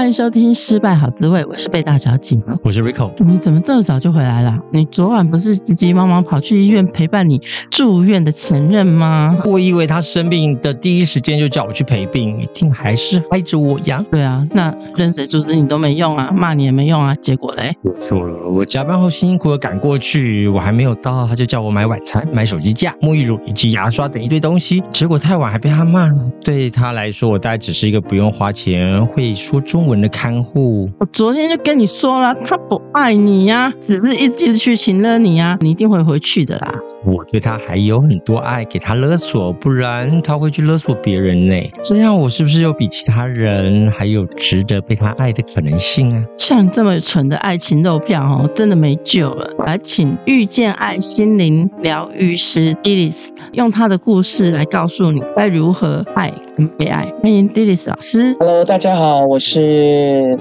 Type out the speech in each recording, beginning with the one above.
欢迎收听《失败好滋味》，我是贝大小姐，我是 Rico。你怎么这么早就回来了？你昨晚不是急急忙忙跑去医院陪伴你住院的前任吗？我以为他生病的第一时间就叫我去陪病，一定还是爱着我呀。对啊，那任谁阻止你都没用啊，骂你也没用啊。结果嘞？我错了，我加班后辛辛苦苦赶过去，我还没有到，他就叫我买晚餐、买手机架、沐浴乳以及牙刷等一堆东西。结果太晚还被他骂。对他来说，我大概只是一个不用花钱、会说中文的看护。我昨天就跟你说了，他不爱你呀、啊，只是一直去情勒你呀、啊，你一定会回去的啦。我对他还有很多爱，给他勒索，不然他会去勒索别人呢。这样我是不是又比其他人还有值得被他爱的可能性啊？像你这么蠢的爱情肉票哦，真的没救了。来，请遇见爱心灵疗愈师 Dilys 用他的故事来告诉你该如何爱跟被爱。欢迎 Dilys 老师。Hello，大家好，我是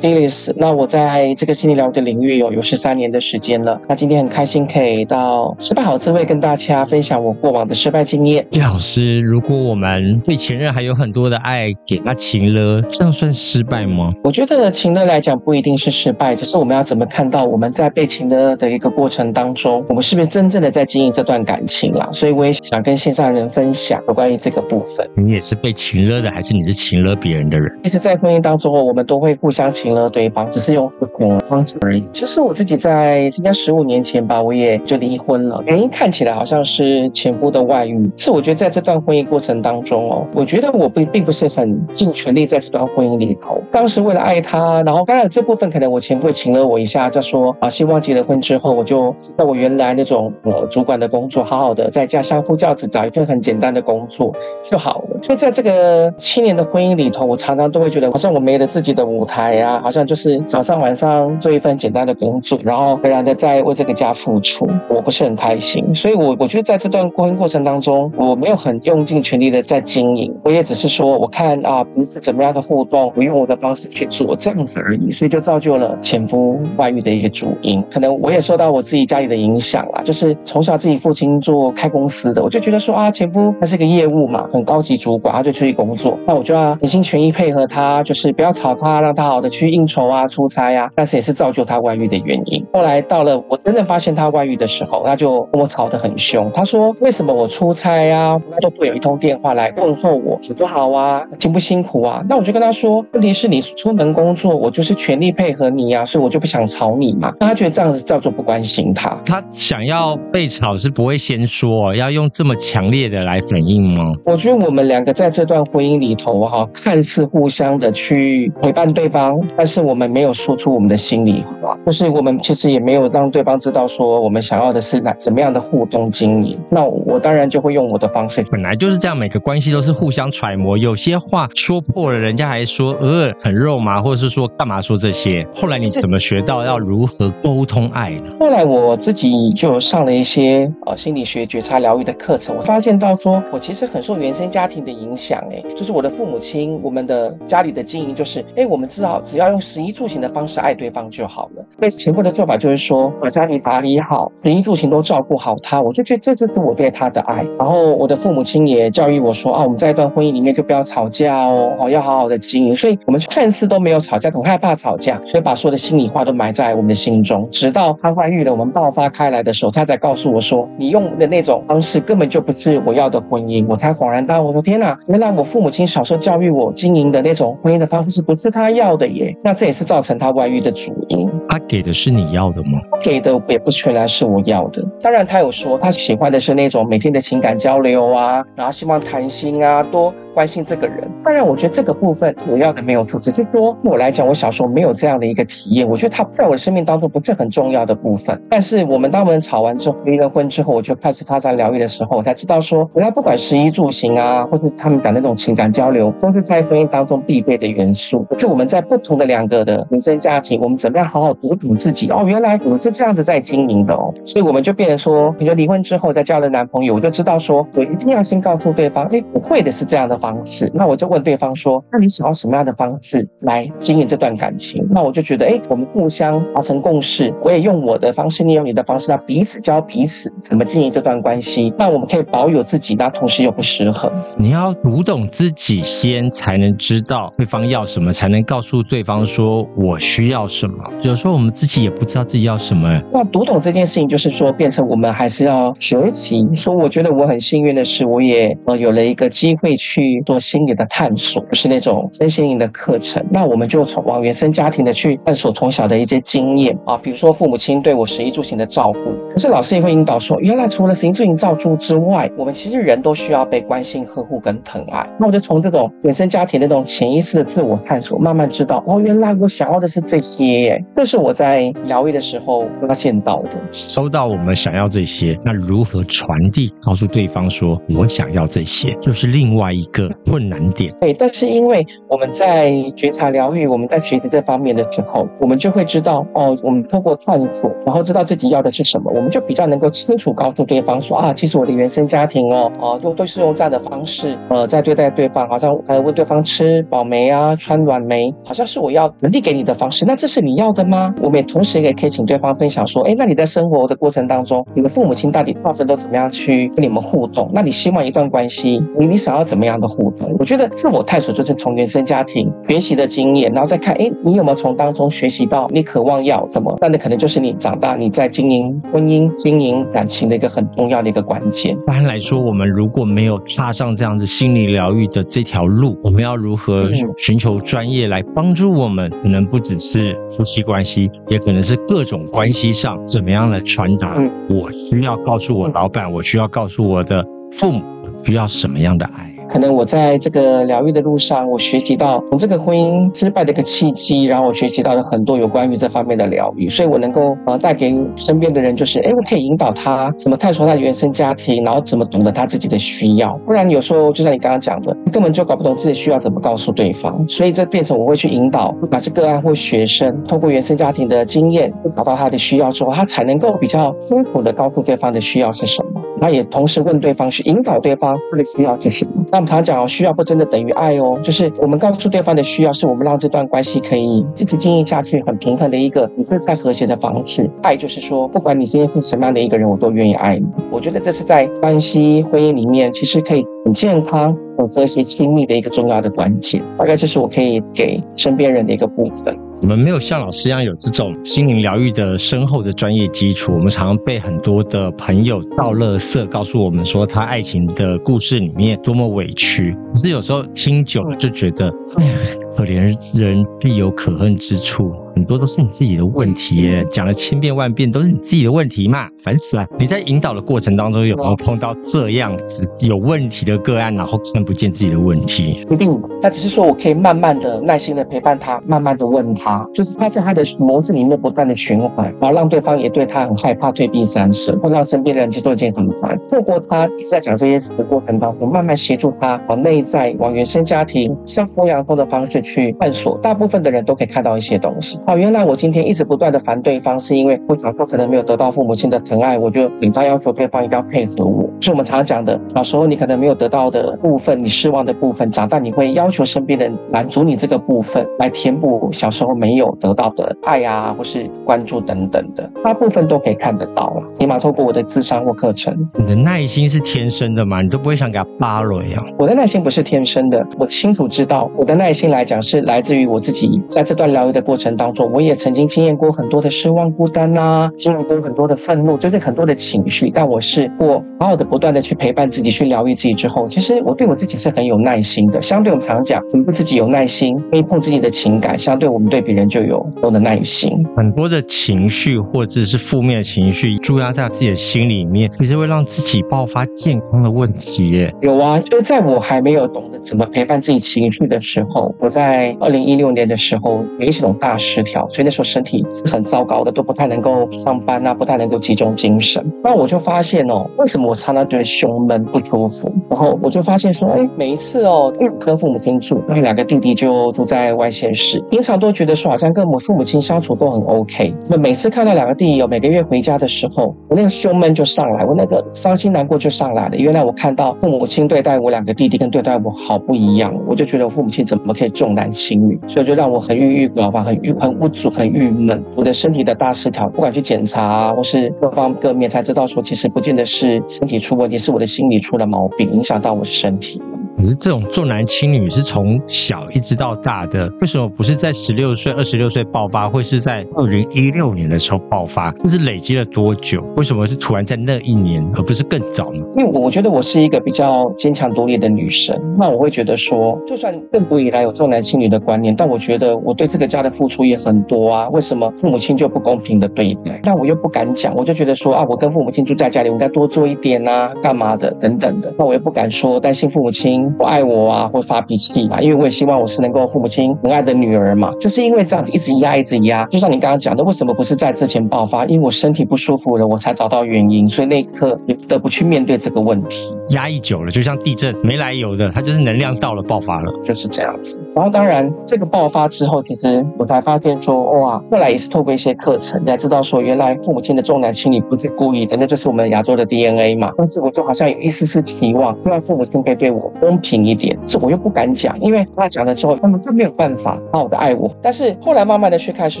Dilys。那我在这个心理疗愈的领域有有十三年的时间了。那今天很开心可以到失败好滋味跟大家分享我过往的失败经验。叶老师，如果我们对前任还有很多的爱，给他情勒，这样算失败吗？我觉得情勒来讲不一定是失败，只是我们要怎么看到我们在被情勒的一个过程当中，我们是不是真正的在经营这段感情啦？所以我也想跟线上人分享有关于这个部分。你也是被情勒的，还是你是情勒别人的人？其实，在婚姻当中，我们都会互相情了对方，只是用不同的方式而已。其实我自己在应该十五年前吧，我也就离婚了。原因看起来好像是前夫的外遇，是我觉得在这段婚姻过程当中哦，我觉得我并并不是很尽全力在这段婚姻里头。当时为了爱他，然后当然这部分可能我前夫也情勒我一下，就说啊，希望结了婚之后，我就在我原来那种呃主管的工作，好好的在家相夫教子，找一份很简单的工作就好了。所以在这个七年的婚姻里头，我常常都会觉得好像我没了自己的 舞台呀，好像就是早上晚上做一份简单的工作，然后仍然的在为这个家付出，我不是很开心。所以我我觉得在这段婚姻过程当中，我没有很用尽全力的在经营，我也只是说我看啊彼此怎么样的互动，我用我的方式去做这样子而已，所以就造就了前夫外遇的一个主因。可能我也受到我自己家里的影响啦，就是从小自己父亲做开公司的，我就觉得说啊前夫他是个业务嘛，很高级主管，他就出去工作，那我就要全心全意配合他，就是不要吵他，让他好的去应酬啊、出差啊，但是也是造就他外遇的原因。后来到了我真的发现他外遇的时候，他就跟我吵得很凶，他说为什么我出差啊，他都不会有一通电话来问候我，我说好啊，辛不辛苦啊？那我就跟他说，问题是你出门工作，我就是全力配合你呀，所以我就不想吵你嘛。那他觉得这样子叫做不关心他，他想要被吵是不会先说，要用这么强烈的来反应吗？我觉得我们两个在这段婚姻里头哈，看似互相的去陪伴对方，但是我们没有说出我们的心里话，就是我们其实也没有让对方知道说我们想要的是哪怎么样的互动经营。那我当然就会用我的方式，本来就是这样，每个关系都是互相揣摩，有些话说破了，人家还说呃很肉麻，或者是说干嘛说这些。后来你怎么学到要如何沟通爱呢？后来我自己就上了一些呃心理学觉察疗愈的课程，我发现到说我其实很受原生家庭的影响，哎，就是我的父母亲，我们的家里的经营就是，哎，我我们知道只要用食衣住行的方式爱对方就好了。被前夫的做法就是说，把家里打理好，食衣住行都照顾好他，我就觉得这就是我对他的爱。然后我的父母亲也教育我说，啊，我们在一段婚姻里面就不要吵架哦，要好好的经营。所以我们看似都没有吵架，很害怕吵架，所以把所有的心里话都埋在我们的心中，直到他外遇了，我们爆发开来的时候，他才告诉我说，你用的那种方式根本就不是我要的婚姻。我才恍然大悟，我说天哪，原来我父母亲小时候教育我经营的那种婚姻的方式不是他要的耶。那这也是造成他外遇的主因。他给的是你要的吗？给的也不全然是我要的。当然，他有说他喜欢的是那种每天的情感交流啊，然后希望谈心啊，多关心这个人。当然，我觉得这个部分我要的没有错，只是说对我来讲，我小时候没有这样的一个体验。我觉得他在我生命当中不是很重要的部分。但是我们当我们吵完之后，离了婚之后，我就开始他在疗愈的时候，我才知道说，原来不管食衣住行啊，或是他们讲那种情感交流，都是在婚姻当中必备的元素。可是我们在不同的两个的原生家庭，我们怎么样好好读懂自己？哦，原来我是这样子在经营的哦。所以我们就变成说，比如离婚之后再交了男朋友，我就知道说，我一定要先告诉对方，哎，我会的是这样的方方式。那我就问对方说：“那你想要什么样的方式来经营这段感情？”那我就觉得，哎，我们互相达成共识，我也用我的方式，你用你的方式，那彼此教彼此怎么经营这段关系。那我们可以保有自己，那同时又不失衡。你要读懂自己先，才能知道对方要什么，才能告诉对方说我需要什么。有时候我们自己也不知道自己要什么。那读懂这件事情，就是说变成我们还是要学习。说我觉得我很幸运的是，我也呃有了一个机会去做心理的探索，就是那种身心灵的课程。那我们就从往原生家庭的去探索从小的一些经验啊，比如说父母亲对我食衣住行的照顾。可是老师也会引导说，原来除了食衣住行照顾之外，我们其实人都需要被关心、呵护跟疼爱。那我就从这种原生家庭的那种潜意识的自我探索，慢慢知道哦，原来我想要的是这些耶。这是我在疗愈的时候发现到的。收到我们想要这些，那如何传递告诉对方说我想要这些，就是另外一个困难点。对，但是因为我们在觉察疗愈，我们在学习这方面的时候，我们就会知道哦，我们通过探索，然后知道自己要的是什么，我就比较能够清楚告诉对方说啊，其实我的原生家庭哦，哦，都都是用这样的方式呃，在对待对方，好像呃问对方吃饱没啊，穿暖没，好像是我要能力给你的方式。那这是你要的吗？我们也同时也可以请对方分享说，哎，那你在生活的过程当中，你的父母亲到底大部分都怎么样去跟你们互动？那你希望一段关系，你你想要怎么样的互动？我觉得自我探索就是从原生家庭学习的经验，然后再看，哎，你有没有从当中学习到你渴望要什么？那那可能就是你长大你在经营婚姻、经营感情的一个很重要的一个关键。一般来说，我们如果没有踏上这样的心理疗愈的这条路，我们要如何寻求专业来帮助我们？可能不只是夫妻关系，也可能是各种关系上，怎么样来传达？我需要告诉我老板，我需要告诉我的父母，需要什么样的爱？可能我在这个疗愈的路上，我学习到从这个婚姻失败的一个契机，然后我学习到了很多有关于这方面的疗愈，所以我能够呃带给身边的人，就是哎，我可以引导他怎么探索他的原生家庭，然后怎么懂得他自己的需要。不然有时候就像你刚刚讲的，根本就搞不懂自己需要怎么告诉对方，所以这变成我会去引导，把这个案或学生通过原生家庭的经验，找到他的需要之后，他才能够比较清楚的告诉对方的需要是什么。那也同时问对方，去引导对方他的需要是什么。那我们常讲哦，需要不真的等于爱哦，就是我们告诉对方的需要，是我们让这段关系可以一直经营下去，很平衡的一个不会再和谐的方式。爱就是说，不管你今天是什么样的一个人，我都愿意爱你。我觉得这是在关系婚姻里面，其实可以很健康、很和谐、亲密的一个重要的关键。大概这是我可以给身边人的一个部分。我们没有像老师一样有这种心灵疗愈的深厚的专业基础，我们常常被很多的朋友道乐色，告诉我们说他爱情的故事里面多么委屈。可是有时候听久了就觉得，哎呀，可怜人必有可恨之处。很多都是你自己的问题耶，讲了千遍万遍都是你自己的问题嘛，烦死了！你在引导的过程当中有没有碰到这样子有问题的个案，然后看不见自己的问题？一定，他只是说我可以慢慢的、耐心的陪伴他，慢慢的问他，就是他在他的模式里面不断的循环，然后让对方也对他很害怕、退避三舍，会让身边的人其实都已经很烦。透过他一直在讲这些事的过程当中，慢慢协助他往内在、往原生家庭、像剥洋葱的方式去探索，大部分的人都可以看到一些东西。哦，原来我今天一直不断的烦对方，是因为我小时候可能没有得到父母亲的疼爱，我就紧张要求对方一定要配合我。是我们常常讲的，小时候你可能没有得到的部分，你失望的部分，长大你会要求身边人满足你这个部分，来填补小时候没有得到的爱啊，或是关注等等的，大部分都可以看得到了。起码透过我的智商或课程，你的耐心是天生的吗？你都不会想给他扒了呀？我的耐心不是天生的，我清楚知道，我的耐心来讲是来自于我自己在这段疗愈的过程当中，我也。曾经经验过很多的失望、孤单呐、啊，经历过很多的愤怒，就是很多的情绪。但我试过好好的、不断的去陪伴自己、去疗愈自己之后，其实我对我自己是很有耐心的。相对我们常讲，我们对自己有耐心，可以碰自己的情感，相对我们对别人就有多的耐心。很多的情绪或者是负面的情绪驻压在自己的心里面，其实会让自己爆发健康的问题耶。有啊，就是在我还没有懂得怎么陪伴自己情绪的时候，我在二零一六年的时候有一种大失调，所以。那时候身体是很糟糕的，都不太能够上班啊，不太能够集中精神。那我就发现哦，为什么我常常觉得胸闷不舒服。然后我就发现说，哎，每一次哦，跟父母亲住，那两个弟弟就住在外县市，平常都觉得说好像跟我父母亲相处都很 OK。那每次看到两个弟弟有每个月回家的时候，我那个胸闷就上来，我那个伤心难过就上来了。原来我看到父母亲对待我两个弟弟跟对待我好不一样，我就觉得我父母亲怎么可以重男轻女，所以就让我很郁郁寡欢，很郁很不足，很郁闷。我的身体的大失调，不管去检查，或是各方各面，才知道说其实不见得是身体出问题，是我的心理出了毛病，影响到我的身体。可是这种重男轻女是从小一直到大的，为什么不是在十六岁、二十六岁爆发，会是在二零一六年的时候爆发？这是累积了多久？为什么是突然在那一年，而不是更早呢？因为我我觉得我是一个比较坚强独立的女生，那我会觉得说，就算更古以来有重男轻女的观念，但我觉得我对这个家的付出也很多啊。为什么父母亲就不公平的对待？但我又不敢讲，我就觉得说啊，我跟父母亲住在家里，我应该多做一点啊，干嘛的等等的。那我又不敢说，担心父母亲。不爱我啊，或发脾气嘛，因为我也希望我是能够父母亲疼爱的女儿嘛。就是因为这样子一直压，一直压，就像你刚刚讲的，为什么不是在之前爆发？因为我身体不舒服了，我才找到原因，所以那一刻也不得不去面对这个问题。压抑久了，就像地震没来由的，它就是能量到了爆发了，就是这样子。然后当然这个爆发之后，其实我才发现说，哇，后来也是透过一些课程才知道说，原来父母亲的重男轻女不是故意的，那就是我们亚洲的 DNA 嘛。但是我就好像有一丝丝期望，希望父母亲可以对我公平一点，这我又不敢讲，因为他讲了之后，他们就没有办法好好的爱我。但是后来慢慢的去开始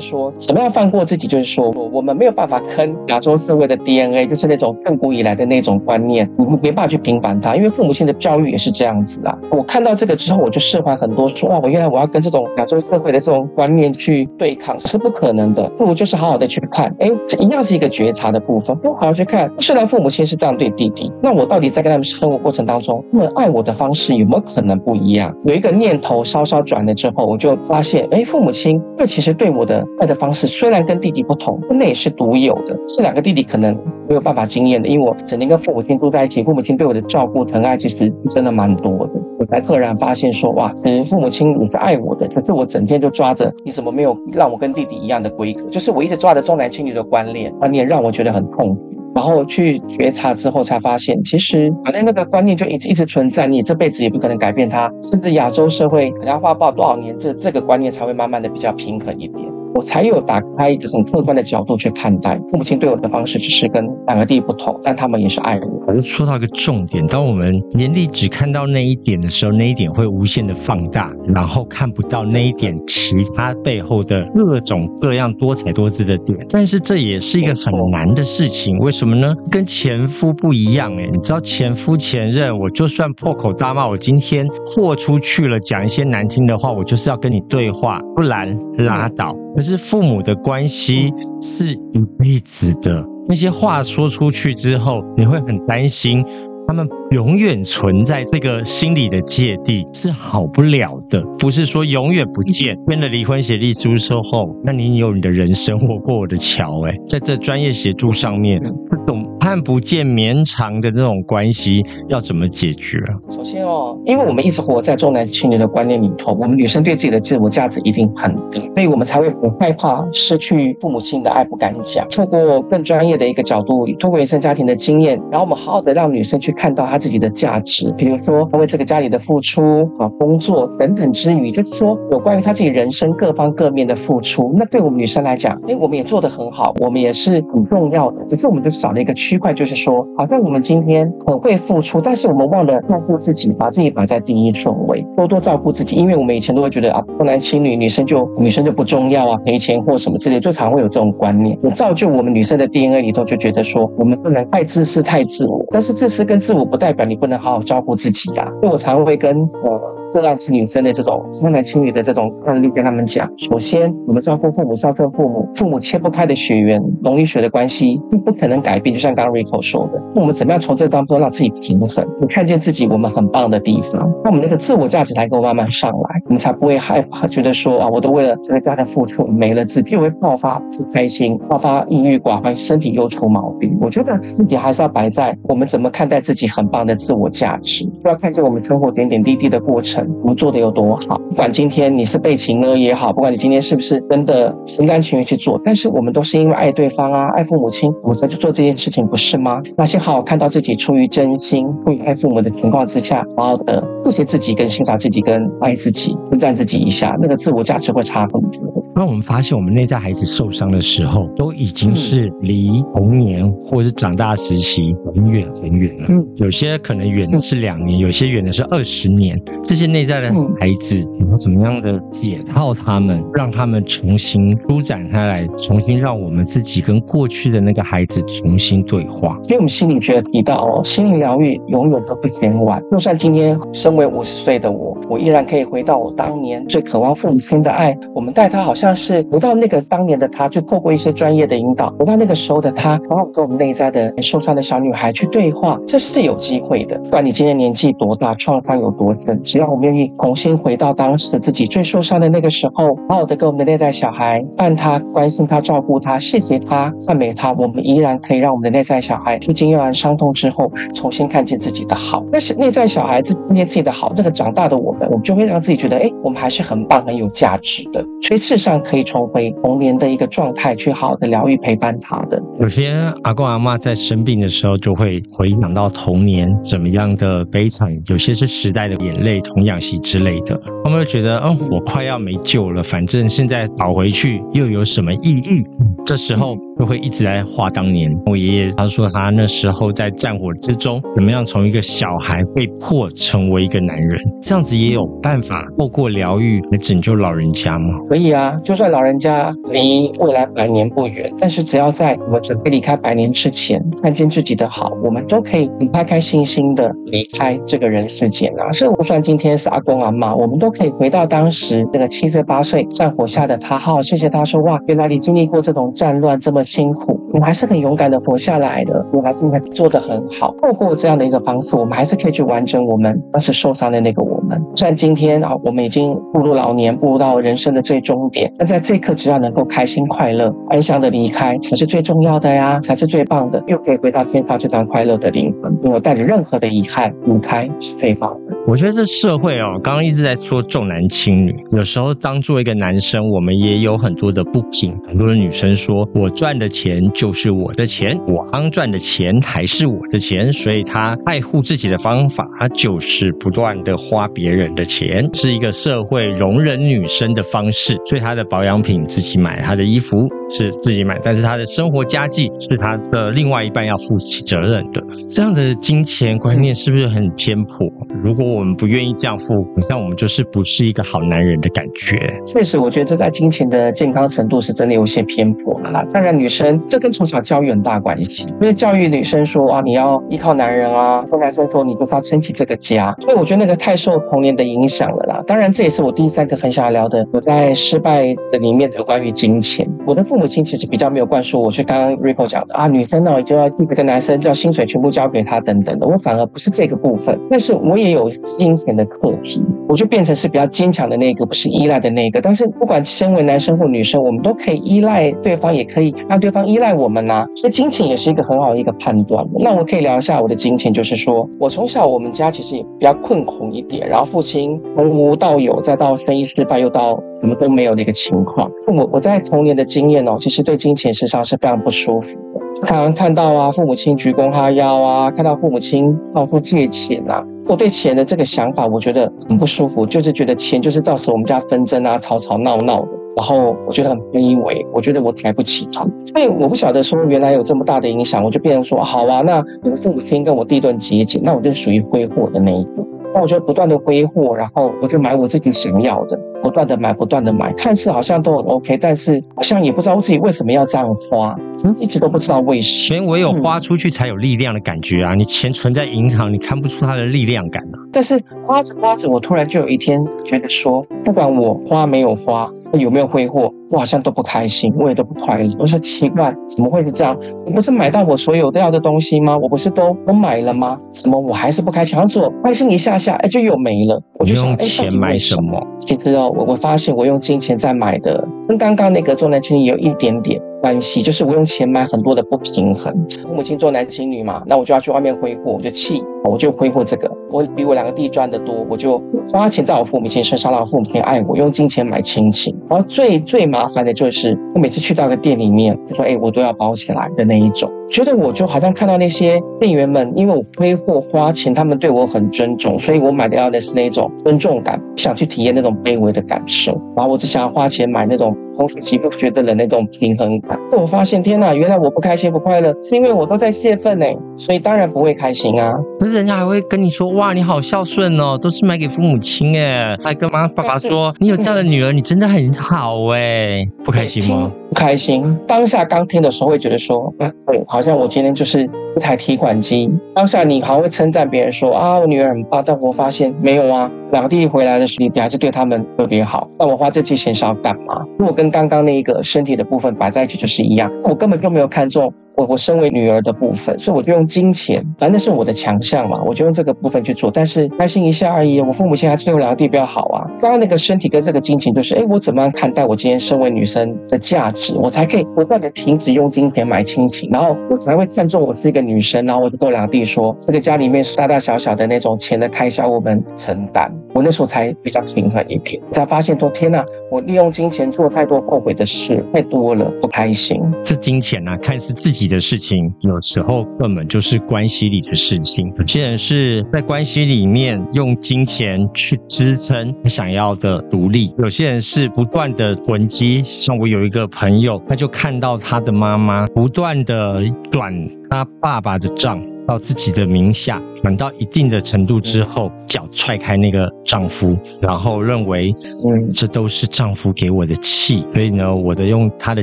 说，怎么样放过自己，就是说我们没有办法坑亚洲社会的 DNA，就是那种亘古以来的那种观念，你没办法去平反它，因为父母亲的教育也是这样子啊。我看到这个之后，我就释怀很多，说哇，原来我要跟这种亚洲社会的这种观念去对抗是不可能的，不如就是好好的去看，哎，这一样是一个觉察的部分，不好好去看。虽然父母亲是这样对弟弟，那我到底在跟他们生活过程当中，他们爱我的方式有没有可能不一样？有一个念头稍稍转了之后，我就发现，哎，父母亲这其实对我的爱的方式虽然跟弟弟不同，那也是独有的，是两个弟弟可能没有办法经验的，因为我整天跟父母亲住在一起，父母亲对我的照顾疼爱其实真的蛮多的。我才赫然发现说，哇，其实父母亲也是爱我的，可是我整天就抓着，你怎么没有让我跟弟弟一样的规格？就是我一直抓着重男轻女的观念，观念让我觉得很痛苦。然后去觉察之后，才发现其实反正那个观念就一直一直存在，你这辈子也不可能改变它，甚至亚洲社会可能要花不了多少年，这这个观念才会慢慢的比较平衡一点。我才有打开一个很客观的角度去看待父母亲对我的方式，只是跟两个弟不同，但他们也是爱我。我就说到一个重点，当我们眼里只看到那一点的时候，那一点会无限的放大，然后看不到那一点其他背后的各种各样多彩多姿的点。但是这也是一个很难的事情，为什么呢？跟前夫不一样诶，你知道前夫前任，我就算破口大骂，我今天豁出去了，讲一些难听的话，我就是要跟你对话，不然拉倒。可是父母的关系是一辈子的，那些话说出去之后，你会很担心。他们永远存在这个心理的芥蒂是好不了的，不是说永远不见。签了离婚协议书之后，那你有你的人生，我过我的桥。哎，在这专业协助上面，这种看不见绵长的这种关系要怎么解决啊？首先哦，因为我们一直活在重男轻女的观念里头，我们女生对自己的自我价值一定很低，所以我们才会很害怕失去父母亲的爱，不敢讲。透过更专业的一个角度，透过原生家庭的经验，然后我们好好的让女生去。看到他自己的价值，比如说他为这个家里的付出啊，工作等等之余，就是说有关于他自己人生各方各面的付出。那对我们女生来讲，哎，我们也做得很好，我们也是很重要的。只是我们就少了一个区块，就是说，好像我们今天很会付出，但是我们忘了照顾自己，把自己摆在第一顺位，多多照顾自己。因为我们以前都会觉得啊，重男轻女，女生就女生就不重要啊，赔钱或什么之类，就常会有这种观念，也造就我们女生的 DNA 里头就觉得说，我们不能太自私、太自我。但是自私跟自我不代表你不能好好照顾自己呀、啊。所以我常会跟我。这让是女生的这种重男轻女的这种案例跟他们讲。首先，我们照顾父母、孝顺父母，父母切不开的血缘、龙与血的关系，并不可能改变。就像刚刚 Rico 说的，我们怎么样从这当中让自己平衡？你看见自己我们很棒的地方，那我们那个自我价值才够慢慢上来，我们才不会害怕，觉得说啊，我都为了这个家的付出没了自己，就会爆发不开心、爆发抑郁寡欢，身体又出毛病。我觉得重点还是要摆在我们怎么看待自己很棒的自我价值，就要看见我们生活点点滴滴的过程。我们做的有多好。不管今天你是被情勒也好，不管你今天是不是真的心甘情愿去做，但是我们都是因为爱对方啊，爱父母亲，我才去做这件事情，不是吗？那先好好看到自己出于真心、出于爱父母的情况之下，好好的谢谢自己，跟欣赏自己，跟爱自己，称赞自己一下，那个自我价值会差很多。当我们发现我们内在孩子受伤的时候，都已经是离童年或者是长大时期很远很远了。嗯，有些可能远的是两年，有些远的是二十年。这些内在的孩子，你要怎么样的解套他们，让他们重新舒展开来，重新让我们自己跟过去的那个孩子重新对话。所以我们心理学提到哦，心灵疗愈永远都不嫌晚。就算今天身为五十岁的我，我依然可以回到我当年最渴望父母亲的爱。我们待他好像。像是回到那个当年的他，就透过一些专业的引导，回到那个时候的他，好好跟我们内在的受伤的小女孩去对话，这是有机会的。不管你今年年纪多大，创伤有多深，只要我们愿意重新回到当时自己最受伤的那个时候，好好的跟我们的内在小孩伴他、关心他、照顾他、谢谢他、赞美他，我们依然可以让我们的内在小孩，历经完伤痛之后，重新看见自己的好。但是内在小孩子看见自己的好，这个长大的我们，我们就会让自己觉得，哎，我们还是很棒、很有价值的。所以事实上。可以重回童年的一个状态，去好的疗愈陪伴他的。有些阿公阿妈在生病的时候，就会回想到童年怎么样的悲惨，有些是时代的眼泪、童养媳之类的。他们会觉得，嗯，我快要没救了，反正现在倒回去又有什么意义？这时候就会一直在画当年。我爷爷他说，他那时候在战火之中，怎么样从一个小孩被迫成为一个男人，这样子也有办法透过疗愈来拯救老人家吗？可以啊。就算老人家离未来百年不远，但是只要在我们准备离开百年之前，看见自己的好，我们都可以很开开心心的离开这个人世间啊！是，就算今天是阿公阿妈，我们都可以回到当时那个七岁八岁战火下的他，好好谢谢他说，哇，原来你经历过这种战乱这么辛苦，你还是很勇敢的活下来的，我还是应该做得很好。透过这样的一个方式，我们还是可以去完成我们当时受伤的那个我们。虽然今天啊，我们已经步入老年，步入到人生的最终点。但在这一刻，只要能够开心、快乐、安详的离开，才是最重要的呀，才是最棒的。又可以回到天上这段快乐的灵魂，没有带着任何的遗憾离开，是最棒的。我觉得这社会哦，刚刚一直在说重男轻女，有时候当做一个男生，我们也有很多的不平。很多的女生说，我赚的钱就是我的钱，我刚赚的钱还是我的钱，所以她爱护自己的方法就是不断的花别人的钱，是一个社会容忍女生的方式，所以她的。保养品自己买，他的衣服是自己买，但是他的生活家计是他的另外一半要负起责任的。这样的金钱观念是不是很偏颇？如果我们不愿意这样付，好像我们就是不是一个好男人的感觉。确实，我觉得这在金钱的健康程度是真的有些偏颇啊。当然，女女生这跟从小教育很大关系，因为教育女生说啊，你要依靠男人啊，跟男生说你就是要撑起这个家。所以我觉得那个太受童年的影响了啦。当然，这也是我第三个很想要聊的，我在失败。的里面有关于金钱，我的父母亲其实比较没有灌输我，是刚刚 Rico 讲的啊，女生呢就要这个男生就要薪水全部交给他等等的，我反而不是这个部分，但是我也有金钱的课题，我就变成是比较坚强的那个，不是依赖的那个。但是不管身为男生或女生，我们都可以依赖对方，也可以让对方依赖我们呐、所以金钱也是一个很好的一个判断。那我可以聊一下我的金钱，就是说我从小我们家其实也比较困苦一点，然后父亲从无到有，再到生意失败，又到什么都没有的一个情况。我我在童年的经验哦，其实对金钱事实上是非常不舒服的。常常看到啊，父母亲鞠躬哈腰啊，看到父母亲到处借钱啊，我对钱的这个想法，我觉得很不舒服，就是觉得钱就是造成我们家纷争啊，吵吵闹闹的。然后我觉得很卑微，我觉得我抬不起头。所以我不晓得说原来有这么大的影响，我就变成说好啊，那我的父母亲跟我弟断节俭，那我就属于挥霍的那一个。那我就不断的挥霍，然后我就买我自己想要的，不断的买，不断的买，看似好像都很 OK，但是好像也不知道自己为什么要这样花，一直都不知道为什么。钱唯有花出去才有力量的感觉啊！你钱存在银行，你看不出它的力量感啊。但是花着花着，我突然就有一天觉得说，不管我花没有花，有没有挥霍，我好像都不开心，我也都不快乐。我说奇怪，怎么会是这样？我不是买到我所有都要的东西吗？我不是都我买了吗？怎么我还是不开心？好像做开心一下下，哎，就又没了。我就想，用钱买什么？其实哦，我我发现我用金钱在买的，跟刚刚那个重男轻女有一点点关系，就是我用钱买很多的不平衡。父母亲重男轻女嘛，那我就要去外面挥霍，我就气，我就挥霍这个。我比我两个弟赚得多，我就花钱在我父母亲身上，让我父母亲爱我，用金钱买亲情。然后最最麻烦的就是，我每次去到个店里面，就说：“哎，我都要包起来的那一种。”觉得我就好像看到那些店员们，因为我挥霍花钱，他们对我很尊重，所以我买的要的是那种尊重感，不想去体验那种卑微的感受。然后我只想要花钱买那种同时极不觉得的那种平衡感。我发现，天哪，原来我不开心不快乐，是因为我都在泄愤呢，所以当然不会开心啊。可是人家还会跟你说，哇，你好孝顺哦，都是买给父母亲哎，还跟妈爸爸说，你有这样的女儿，你真的很好哎，不开心吗？开心。当下刚听的时候会觉得说，啊，对，好像我今天就是一台提款机。当下你还会称赞别人说，啊，我女儿很棒，但我发现没有啊。两个弟弟回来的时候，你还是对他们特别好。那我花这些钱是要干嘛？如果跟刚刚那一个身体的部分摆在一起就是一样，我根本就没有看中。我我身为女儿的部分，所以我就用金钱，反正是我的强项嘛，我就用这个部分去做。但是开心一下而已，我父母亲还是对我两个弟比较好啊。刚刚那个身体跟这个金钱，就是哎，我怎么样看待我今天身为女生的价值，我才可以不断的停止用金钱买亲情，然后我才会看重我是一个女生，然后我就跟我两个弟说，这个家里面大大小小的那种钱的开销，我们承担。我那时候才比较平衡一点，才发现说天呐，我利用金钱做太多后悔的事，太多了，不开心。这金钱啊，看是自己的事情。有时候根本就是关系里的事情。有些人是在关系里面用金钱去支撑他想要的独立；有些人是不断的囤积。像我有一个朋友，他就看到他的妈妈不断的转他爸爸的账到自己的名下，转到一定的程度之后，脚踹开那个丈夫，然后认为，嗯，这都是丈夫给我的气，所以呢，我的用他的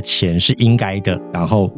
钱是应该的，然后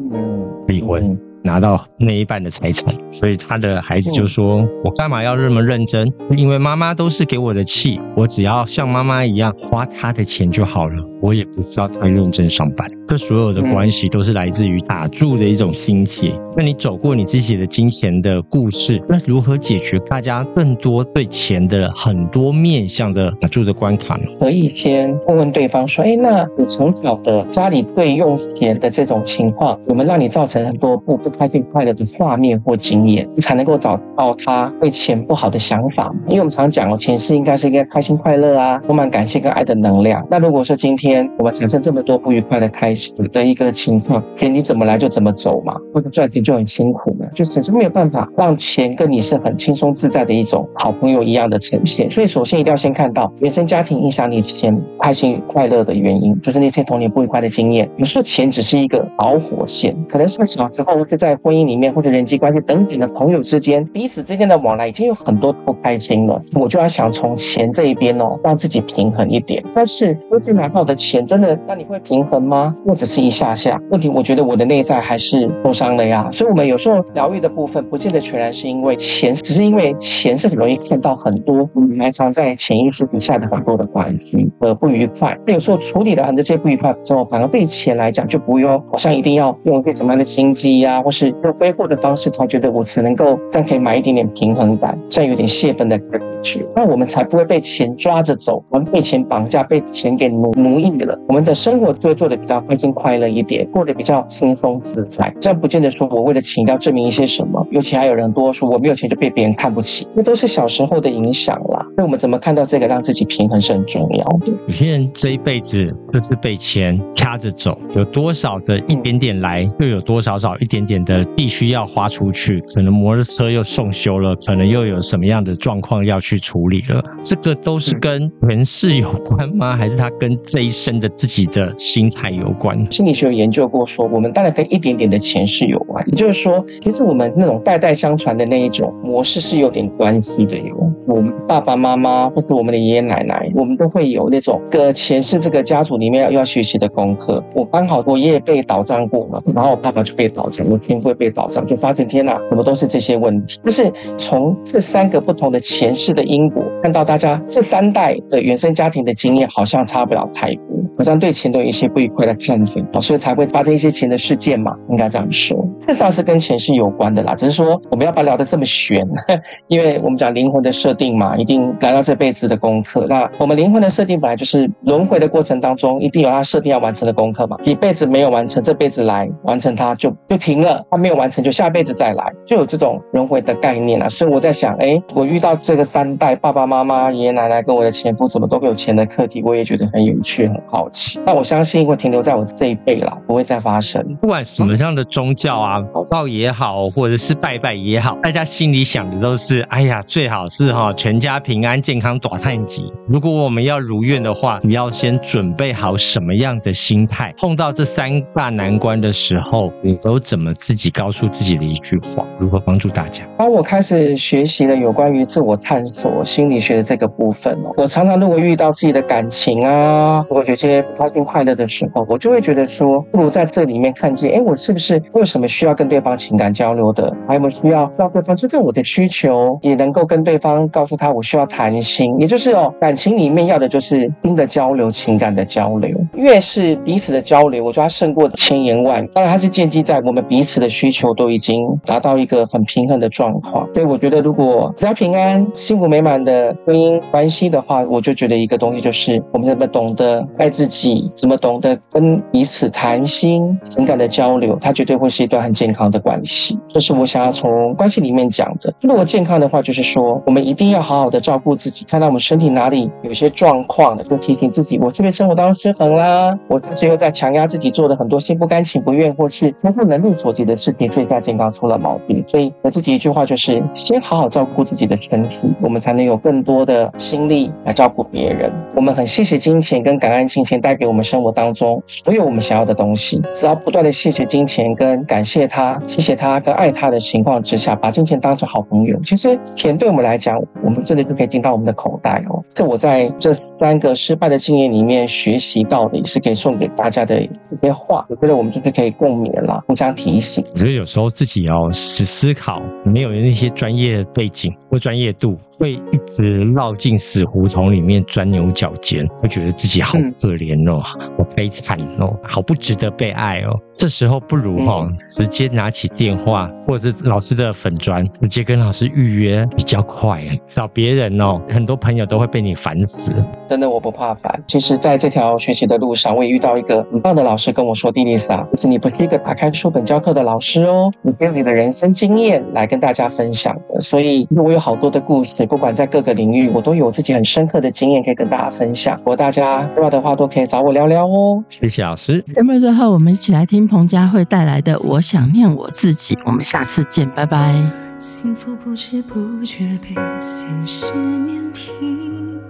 离婚。拿到那一半的财产，所以他的孩子就说：“我干嘛要这么认真？因为妈妈都是给我的气，我只要像妈妈一样花她的钱就好了。我也不知道她认真上班。这所有的关系都是来自于打住的一种心结。那你走过你自己的金钱的故事，那如何解决大家更多对钱的很多面向的打住的关卡呢？可以先问问对方说：哎，那你从小的家里对用钱的这种情况，我们让你造成很多不不？”开心快乐的画面或经验，你才能够找到他对钱不好的想法。因为我们常讲哦，钱是应该是一个开心快乐啊，充满感谢跟爱的能量。那如果说今天我们产生这么多不愉快的开心的一个情况，钱你怎么来就怎么走嘛，或者赚钱就很辛苦了，就是就没有办法让钱跟你是很轻松自在的一种好朋友一样的呈现。所以首先一定要先看到原生家庭影响你钱开心快乐的原因，就是那些童年不愉快的经验。有时候钱只是一个导火线，可能是小时候是在。婚姻里面或者人际关系等等的朋友之间，彼此之间的往来已经有很多不开心了。我就要想从钱这一边哦，让自己平衡一点。但是，出去买好的钱真的让你会平衡吗？或者是一下下问题？我觉得我的内在还是受伤了呀。所以，我们有时候疗愈的部分，不见得全然是因为钱，只是因为钱是很容易看到很多埋藏在潜意识底下的很多的关系和不愉快。那有时候处理了很这些不愉快之后，反而对钱来讲就不用好像一定要用一些什么样的心机呀，或是用挥霍的方式，他觉得我只能够这样可以买一点点平衡感，这样有点泄愤的感觉，那我们才不会被钱抓着走，我们被钱绑架，被钱给奴奴役了。我们的生活就会做的比较开心快乐一点，过得比较轻松自在。这样不见得说我为了钱要证明一些什么，尤其还有人多说我没有钱就被别人看不起，那都是小时候的影响啦。那我们怎么看到这个，让自己平衡是很重要的。有些人这一辈子就是被钱掐着走，有多少的一点点来，又有多少少一点点的。必须要花出去，可能摩托车又送修了，可能又有什么样的状况要去处理了，这个都是跟前世有关吗？还是他跟这一生的自己的心态有关？心理学有研究过说，我们当然跟一点点的前世有关，也就是说，其实我们那种代代相传的那一种模式是有点关系的哟。我们爸爸妈妈或者我们的爷爷奶奶，我们都会有那种个前世这个家族里面要学习的功课。我刚好我爷爷被倒账过了，然后我爸爸就被倒账，我天父被。早上就发现天哪，怎么都是这些问题？就是从这三个不同的前世的因果，看到大家这三代的原生家庭的经验好像差不了太多。好像对钱都有一些不愉快的看法，所以才会发生一些钱的事件嘛，应该这样说。少是跟钱是有关的啦，只是说我们要把它聊得这么玄，因为我们讲灵魂的设定嘛，一定来到这辈子的功课。那我们灵魂的设定本来就是轮回的过程当中，一定有他设定要完成的功课嘛，一辈子没有完成，这辈子来完成它就就停了，他没有完成就下辈子再来，就有这种轮回的概念啊。所以我在想，哎，我遇到这个三代爸爸妈妈、爷爷奶奶跟我的前夫怎么都有钱的课题，我也觉得很有趣、很好奇。那我相信会停留在我这一辈啦，不会再发生。不管什么样的宗教啊。祷告也好，或者是拜拜也好，大家心里想的都是：哎呀，最好是哈全家平安健康，大叹气。如果我们要如愿的话，你要先准备好什么样的心态？碰到这三大难关的时候，你都怎么自己告诉自己的一句话？如何帮助大家？当我开始学习了有关于自我探索心理学的这个部分哦，我常常如果遇到自己的感情啊，或者有些不开心快乐的时候，我就会觉得说，不如在这里面看见，哎，我是不是为什么需要跟对方情感交流的？还有没有需要让对方知道我的需求，也能够跟对方告诉他我需要谈心，也就是哦，感情里面要的就是心的交流，情感的交流。越是彼此的交流，我觉得它胜过千言万语。当然，它是建基在我们彼此的需求都已经达到一个很平衡的状况。所以，我觉得如果只要平安、幸福美满的婚姻关系的话，我就觉得一个东西就是我们怎么懂得爱自己，怎么懂得跟彼此谈心，情感的交流，它绝对会是一段很健健康的关系。这是我想要从关系里面讲的。如果健康的话，就是说我们一定要好好的照顾自己，看到我们身体哪里有些状况了，就提醒自己：我是不是生活当中失衡啦？我是不是又在强压自己做了很多心不甘情不愿，或是超乎能力所及的事情，所以在健康出了毛病？所以我自己一句话就是：先好好照顾自己的身体，我们才能有更多的心力来照顾别人。我们很谢谢金钱，跟感恩金钱带给我们生活当中所有我们想要的东西。只要不断的谢谢金钱，跟感谢他他，谢谢他，跟爱他的情况之下，把金钱当成好朋友，其实钱对我们来讲，我们真的就可以进到我们的口袋哦。这我在这三个失败的经验里面学习到的，也是可以送给大家的一些话。我觉得我们就是可以共勉了，互相提醒。我觉得有时候自己要思思考，没有那些专业背景或专业度。会一直绕进死胡同里面钻牛角尖，会觉得自己好可怜哦，好、嗯、悲惨哦，好不值得被爱哦。这时候不如哈、哦，嗯、直接拿起电话或者是老师的粉砖，直接跟老师预约比较快。找别人哦，很多朋友都会被你烦死。真的，我不怕烦。其实，在这条学习的路上，我也遇到一个很棒的老师跟我说：“蒂丽莎，就是你不是一个打开书本教课的老师哦，你用你的人生经验来跟大家分享的。所以，我有好多的故事。”不管在各个领域，我都有自己很深刻的经验可以跟大家分享。如果大家需要的话，都可以找我聊聊哦。谢谢老师。那么最后，我们一起来听彭佳慧带来的《我想念我自己》。我们下次见，拜拜。幸福不知不觉被现实碾平，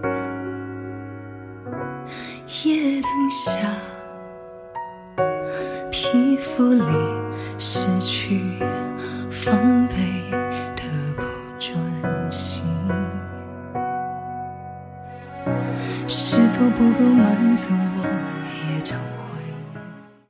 夜灯下，皮肤里失去防备。是否不够满足我，也将。